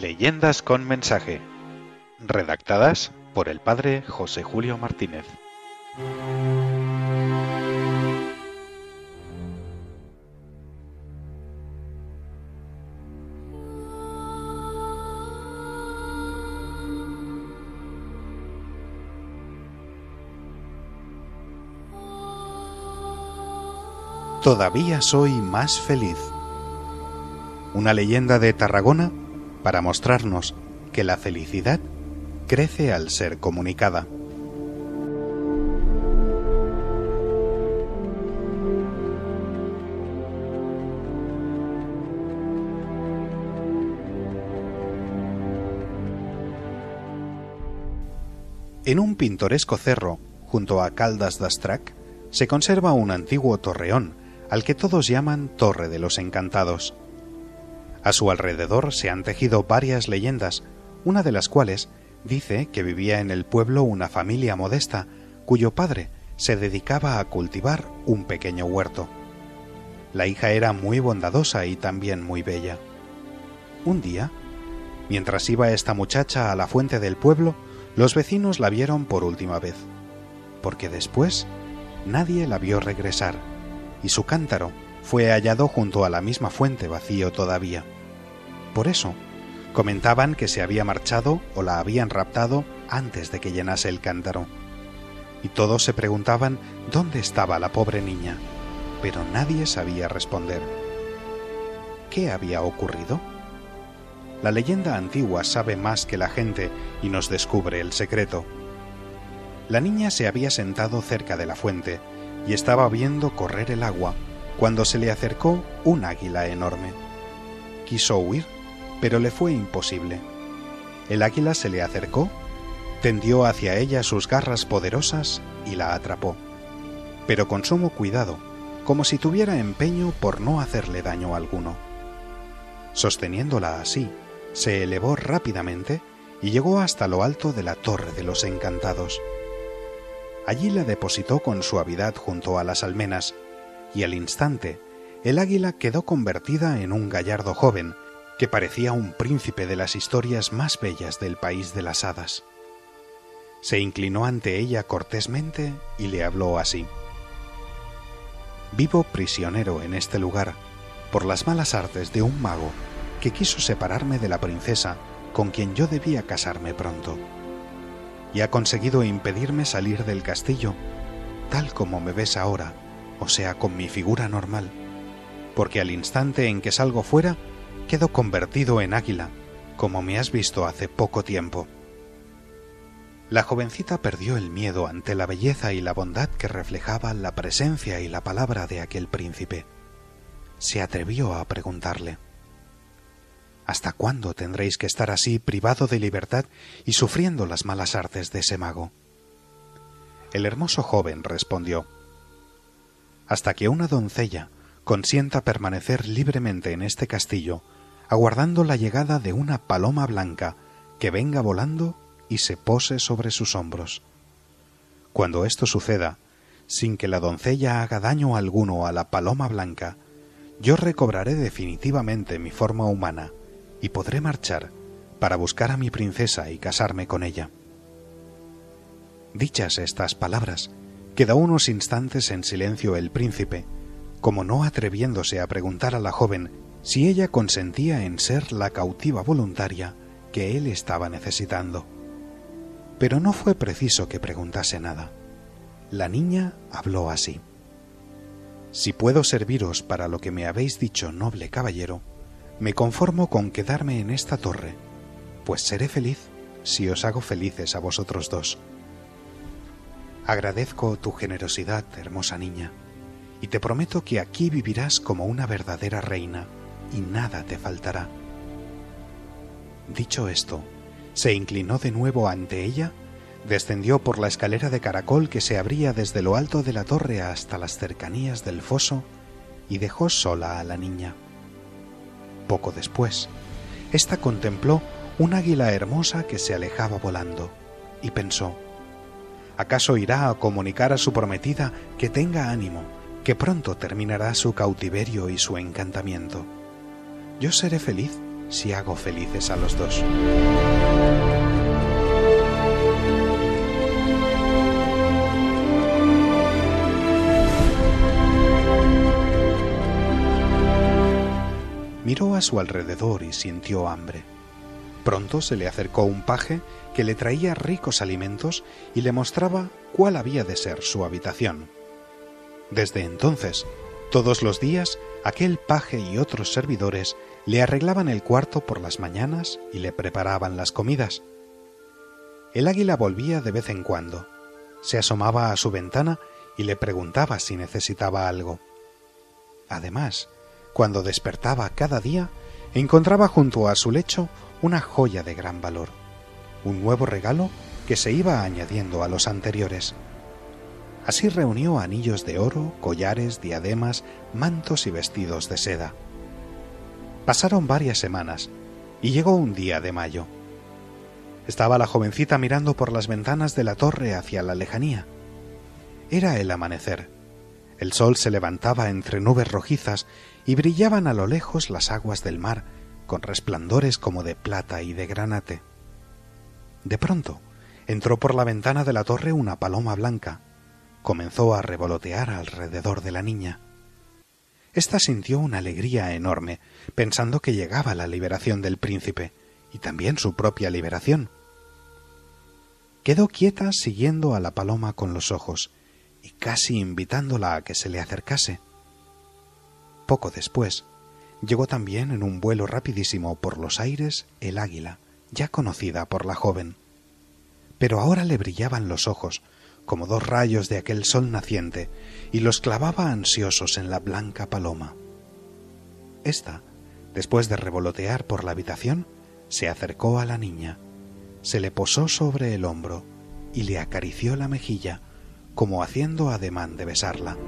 Leyendas con mensaje. Redactadas por el padre José Julio Martínez. Todavía soy más feliz. Una leyenda de Tarragona para mostrarnos que la felicidad crece al ser comunicada. En un pintoresco cerro, junto a Caldas d'Astrac, se conserva un antiguo torreón, al que todos llaman Torre de los Encantados. A su alrededor se han tejido varias leyendas, una de las cuales dice que vivía en el pueblo una familia modesta cuyo padre se dedicaba a cultivar un pequeño huerto. La hija era muy bondadosa y también muy bella. Un día, mientras iba esta muchacha a la fuente del pueblo, los vecinos la vieron por última vez, porque después nadie la vio regresar, y su cántaro fue hallado junto a la misma fuente vacío todavía. Por eso, comentaban que se había marchado o la habían raptado antes de que llenase el cántaro. Y todos se preguntaban dónde estaba la pobre niña, pero nadie sabía responder. ¿Qué había ocurrido? La leyenda antigua sabe más que la gente y nos descubre el secreto. La niña se había sentado cerca de la fuente y estaba viendo correr el agua cuando se le acercó un águila enorme. Quiso huir, pero le fue imposible. El águila se le acercó, tendió hacia ella sus garras poderosas y la atrapó, pero con sumo cuidado, como si tuviera empeño por no hacerle daño alguno. Sosteniéndola así, se elevó rápidamente y llegó hasta lo alto de la Torre de los Encantados. Allí la depositó con suavidad junto a las almenas, y al instante el águila quedó convertida en un gallardo joven que parecía un príncipe de las historias más bellas del país de las hadas. Se inclinó ante ella cortésmente y le habló así. Vivo prisionero en este lugar por las malas artes de un mago que quiso separarme de la princesa con quien yo debía casarme pronto, y ha conseguido impedirme salir del castillo, tal como me ves ahora, o sea, con mi figura normal, porque al instante en que salgo fuera, quedo convertido en águila, como me has visto hace poco tiempo. La jovencita perdió el miedo ante la belleza y la bondad que reflejaba la presencia y la palabra de aquel príncipe. Se atrevió a preguntarle ¿Hasta cuándo tendréis que estar así privado de libertad y sufriendo las malas artes de ese mago? El hermoso joven respondió Hasta que una doncella consienta permanecer libremente en este castillo, aguardando la llegada de una paloma blanca que venga volando y se pose sobre sus hombros. Cuando esto suceda, sin que la doncella haga daño alguno a la paloma blanca, yo recobraré definitivamente mi forma humana y podré marchar para buscar a mi princesa y casarme con ella. Dichas estas palabras, quedó unos instantes en silencio el príncipe, como no atreviéndose a preguntar a la joven si ella consentía en ser la cautiva voluntaria que él estaba necesitando. Pero no fue preciso que preguntase nada. La niña habló así. Si puedo serviros para lo que me habéis dicho, noble caballero, me conformo con quedarme en esta torre, pues seré feliz si os hago felices a vosotros dos. Agradezco tu generosidad, hermosa niña, y te prometo que aquí vivirás como una verdadera reina, y nada te faltará. Dicho esto, se inclinó de nuevo ante ella, descendió por la escalera de caracol que se abría desde lo alto de la torre hasta las cercanías del foso, y dejó sola a la niña. Poco después, ésta contempló un águila hermosa que se alejaba volando, y pensó, ¿acaso irá a comunicar a su prometida que tenga ánimo, que pronto terminará su cautiverio y su encantamiento? Yo seré feliz si hago felices a los dos. Miró a su alrededor y sintió hambre. Pronto se le acercó un paje que le traía ricos alimentos y le mostraba cuál había de ser su habitación. Desde entonces, todos los días, aquel paje y otros servidores le arreglaban el cuarto por las mañanas y le preparaban las comidas. El águila volvía de vez en cuando, se asomaba a su ventana y le preguntaba si necesitaba algo. Además, cuando despertaba cada día, encontraba junto a su lecho una joya de gran valor, un nuevo regalo que se iba añadiendo a los anteriores. Así reunió anillos de oro, collares, diademas, mantos y vestidos de seda. Pasaron varias semanas y llegó un día de mayo. Estaba la jovencita mirando por las ventanas de la torre hacia la lejanía. Era el amanecer. El sol se levantaba entre nubes rojizas y brillaban a lo lejos las aguas del mar con resplandores como de plata y de granate. De pronto entró por la ventana de la torre una paloma blanca. Comenzó a revolotear alrededor de la niña. Esta sintió una alegría enorme, pensando que llegaba la liberación del príncipe, y también su propia liberación. Quedó quieta siguiendo a la paloma con los ojos, y casi invitándola a que se le acercase. Poco después, llegó también en un vuelo rapidísimo por los aires el águila, ya conocida por la joven. Pero ahora le brillaban los ojos, como dos rayos de aquel sol naciente, y los clavaba ansiosos en la blanca paloma. Esta, después de revolotear por la habitación, se acercó a la niña, se le posó sobre el hombro y le acarició la mejilla, como haciendo ademán de besarla.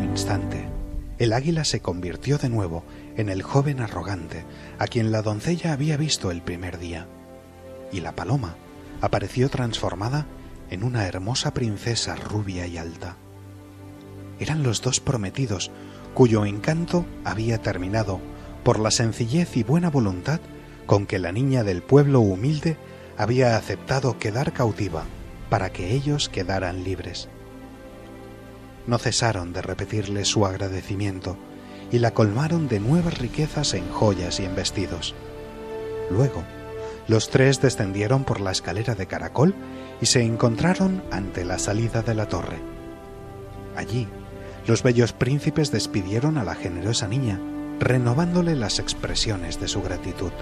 Instante, el águila se convirtió de nuevo en el joven arrogante a quien la doncella había visto el primer día, y la paloma apareció transformada en una hermosa princesa rubia y alta. Eran los dos prometidos cuyo encanto había terminado por la sencillez y buena voluntad con que la niña del pueblo humilde había aceptado quedar cautiva para que ellos quedaran libres no cesaron de repetirle su agradecimiento y la colmaron de nuevas riquezas en joyas y en vestidos. Luego, los tres descendieron por la escalera de caracol y se encontraron ante la salida de la torre. Allí, los bellos príncipes despidieron a la generosa niña, renovándole las expresiones de su gratitud.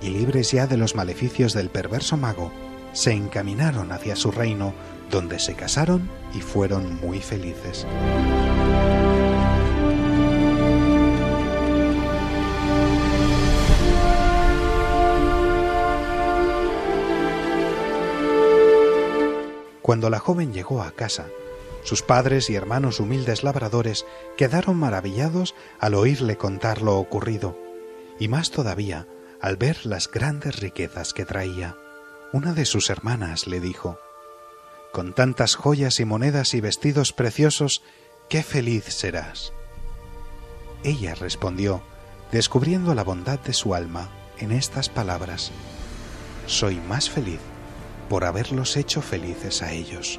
Y libres ya de los maleficios del perverso mago, se encaminaron hacia su reino donde se casaron y fueron muy felices. Cuando la joven llegó a casa, sus padres y hermanos humildes labradores quedaron maravillados al oírle contar lo ocurrido, y más todavía al ver las grandes riquezas que traía. Una de sus hermanas le dijo con tantas joyas y monedas y vestidos preciosos, qué feliz serás. Ella respondió, descubriendo la bondad de su alma en estas palabras, Soy más feliz por haberlos hecho felices a ellos.